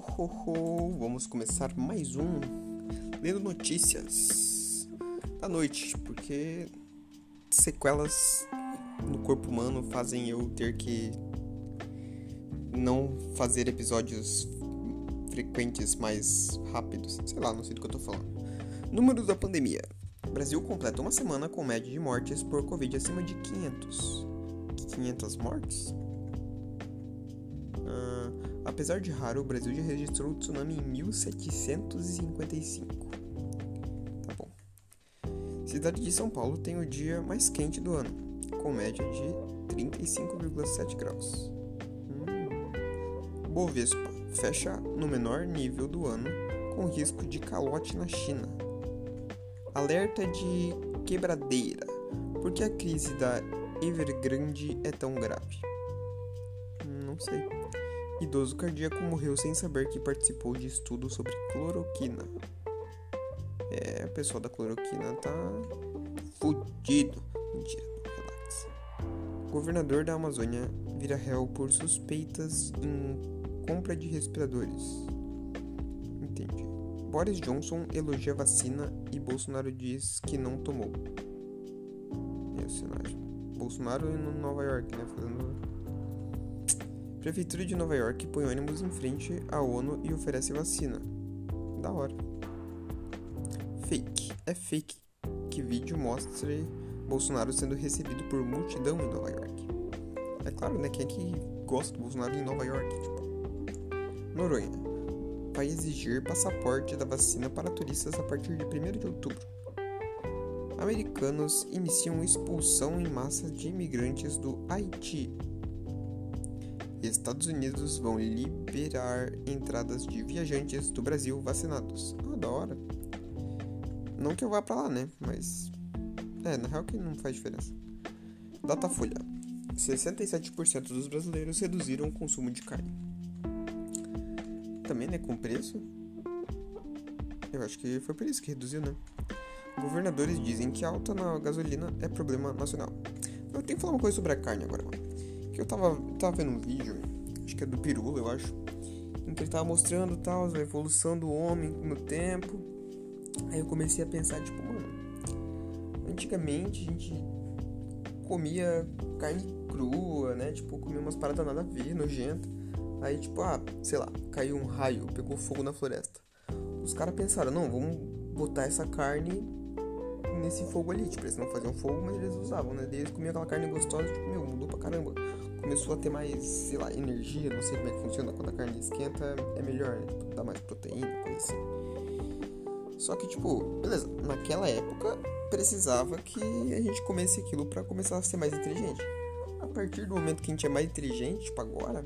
Ho, ho, ho. Vamos começar mais um Lendo Notícias da noite, porque sequelas no corpo humano fazem eu ter que não fazer episódios frequentes mais rápidos. Sei lá, não sei do que eu tô falando. Números da pandemia. Brasil completa uma semana com média de mortes por Covid acima de 500. 500 mortes? Apesar de raro, o Brasil já registrou o tsunami em 1755. Tá bom. Cidade de São Paulo tem o dia mais quente do ano, com média de 35,7 graus. Hum. Bovespa fecha no menor nível do ano, com risco de calote na China. Alerta de quebradeira. Por que a crise da Evergrande é tão grave? Não sei. Idoso cardíaco morreu sem saber que participou de estudo sobre cloroquina. É, o pessoal da cloroquina tá fudido. Mentira, relax. Governador da Amazônia vira réu por suspeitas em compra de respiradores. Entendi. Boris Johnson elogia vacina e Bolsonaro diz que não tomou. É o cenário. Bolsonaro em Nova York, né? Fazendo Prefeitura de Nova York põe ônibus em frente à ONU e oferece vacina. Da hora. Fake. É fake que vídeo mostre Bolsonaro sendo recebido por multidão em Nova York. É claro, né? Quem é que gosta do Bolsonaro em Nova York? Tipo. Noronha. Vai exigir passaporte da vacina para turistas a partir de 1 de outubro. Americanos iniciam expulsão em massa de imigrantes do Haiti Estados Unidos vão liberar entradas de viajantes do Brasil vacinados. Ah, da hora. Não que eu vá para lá, né? Mas. É, na real que não faz diferença. Datafolha: 67% dos brasileiros reduziram o consumo de carne. Também, né? Com preço. Eu acho que foi por isso que reduziu, né? Governadores dizem que alta na gasolina é problema nacional. Eu tenho que falar uma coisa sobre a carne agora, mano eu tava, tava vendo um vídeo, acho que é do Pirula, eu acho, em que ele tava mostrando tal, a evolução do homem no tempo. Aí eu comecei a pensar, tipo, mano, antigamente a gente comia carne crua, né? Tipo, comia umas paradas nada a ver, nojenta. Aí, tipo, ah, sei lá, caiu um raio, pegou fogo na floresta. Os caras pensaram, não, vamos botar essa carne nesse fogo ali. Tipo, eles não faziam fogo, mas eles usavam, né? Daí eles comiam aquela carne gostosa, tipo, meu, mudou pra caramba começou a ter mais, sei lá, energia, não sei como é que funciona, quando a carne esquenta é melhor, né? Dá mais proteína, coisa assim. Só que, tipo, beleza, naquela época precisava que a gente comesse aquilo para começar a ser mais inteligente. A partir do momento que a gente é mais inteligente, tipo agora,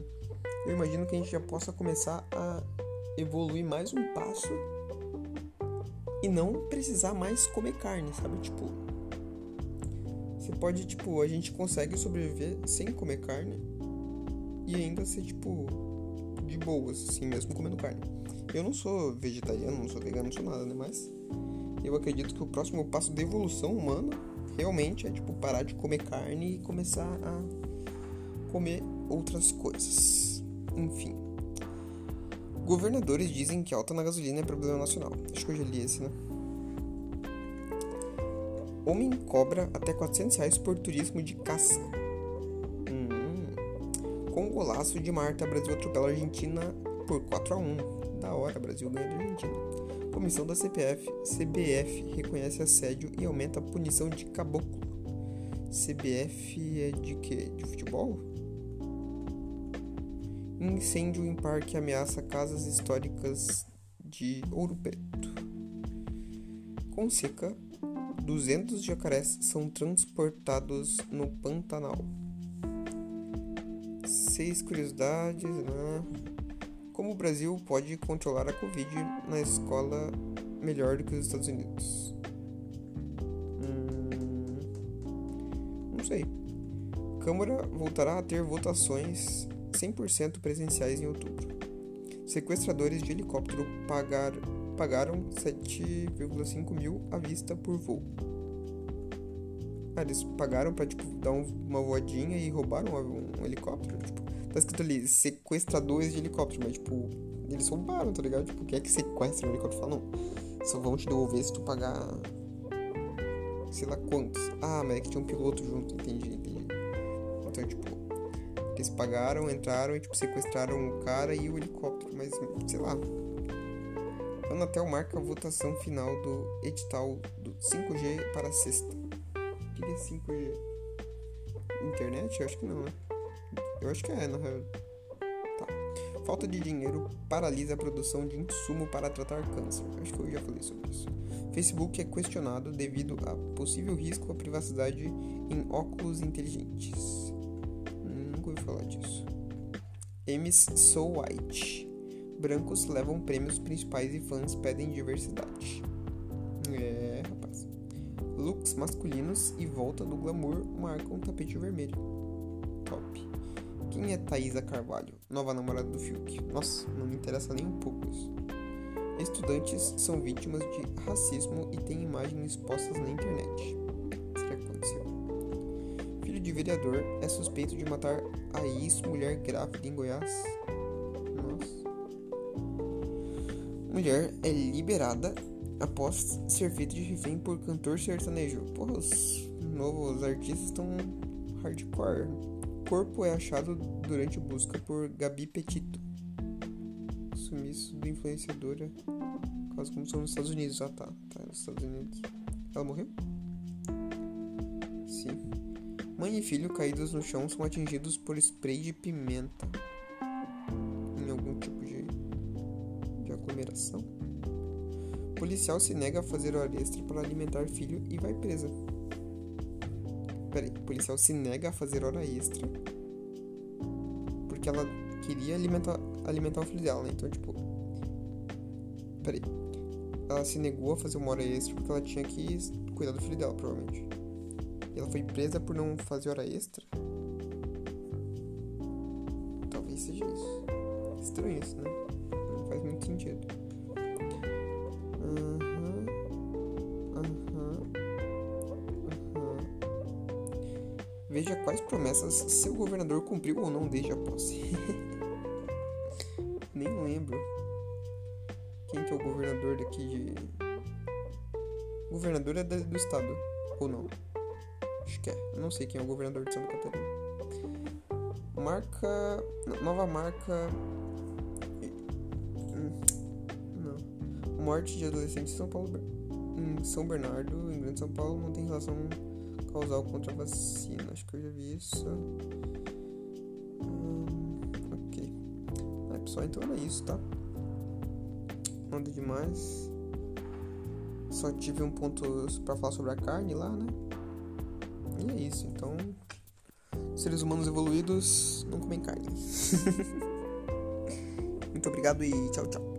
eu imagino que a gente já possa começar a evoluir mais um passo e não precisar mais comer carne, sabe? Tipo, você pode, tipo, a gente consegue sobreviver sem comer carne e ainda ser, tipo, de boas, assim, mesmo comendo carne. Eu não sou vegetariano, não sou vegano, não sou nada, né? Mas eu acredito que o próximo passo da evolução humana realmente é, tipo, parar de comer carne e começar a comer outras coisas. Enfim. Governadores dizem que alta na gasolina é problema nacional. Acho que eu já li esse, né? Homem cobra até 400 reais por turismo de caça. Hum. Com golaço de Marta, Brasil atropela a Argentina por 4 a 1 Da hora, Brasil ganha da Argentina. Comissão da CPF, CBF reconhece assédio e aumenta a punição de caboclo. CBF é de quê? De futebol? Incêndio em parque ameaça casas históricas de Ouro Preto. Com seca, 200 jacarés são transportados no Pantanal. Seis curiosidades, né? Como o Brasil pode controlar a Covid na escola melhor do que os Estados Unidos? Hum, não sei. Câmara voltará a ter votações 100% presenciais em outubro. Sequestradores de helicóptero pagaram pagaram 7,5 mil à vista por voo. Ah, eles pagaram pra, tipo, dar um, uma voadinha e roubaram um, um, helicóptero. Tipo, tá escrito ali, sequestradores de helicóptero, mas, tipo, eles roubaram, tá ligado? Tipo, quem é que sequestra um helicóptero? Fala, não, só vão te devolver se tu pagar, sei lá quantos. Ah, mas é que tinha um piloto junto, entendi, entendi. Então, tipo, eles pagaram, entraram e, tipo, sequestraram o cara e o helicóptero, mas, sei lá, Anatel marca a votação final do edital do 5G para a sexta. O que é 5G? Internet? Eu acho que não, né? Eu acho que é, na real. Tá. Falta de dinheiro paralisa a produção de insumo para tratar câncer. Acho que eu já falei sobre isso. Facebook é questionado devido a possível risco à privacidade em óculos inteligentes. Nunca ouvi falar disso. Emmys So White brancos levam prêmios principais e fãs pedem diversidade. É, rapaz. Looks masculinos e volta do glamour marcam tapete vermelho. Top. Quem é Thaisa Carvalho, nova namorada do Fiuk? Nossa, não me interessa nem um pouco isso. Estudantes são vítimas de racismo e têm imagens expostas na internet. Será que aconteceu? Filho de vereador é suspeito de matar a ex-mulher grávida em Goiás. Mulher é liberada após ser feita de refém por cantor sertanejo. Porra, os novos artistas estão hardcore. Corpo é achado durante busca por Gabi Petito. Sumiço do influenciadora. Quase como são nos Estados Unidos. Ah tá, tá nos Estados Unidos. Ela morreu? Sim. Mãe e filho caídos no chão são atingidos por spray de pimenta. Aglomeração? Policial se nega a fazer hora extra para alimentar filho e vai presa. Peraí, policial se nega a fazer hora extra porque ela queria alimentar, alimentar o filho dela, né? Então, tipo. Peraí. Ela se negou a fazer uma hora extra porque ela tinha que cuidar do filho dela, provavelmente. E ela foi presa por não fazer hora extra? Talvez seja isso. Estranho isso, né? Sentido. Veja quais promessas seu governador cumpriu ou não desde a posse. Nem lembro. Quem que é o governador daqui de. Governador é do estado, ou não? Acho que é. Eu não sei quem é o governador de Santa Catarina. Marca. Nova marca morte de adolescentes em São Paulo, em São Bernardo, em Grande São Paulo, não tem relação causal contra a vacina. Acho que eu já vi isso. Hum, ok. É, pessoal, então era isso, tá? Nada demais. Só tive um ponto para falar sobre a carne lá, né? E é isso. Então, seres humanos evoluídos não comem carne. Muito obrigado e tchau, tchau.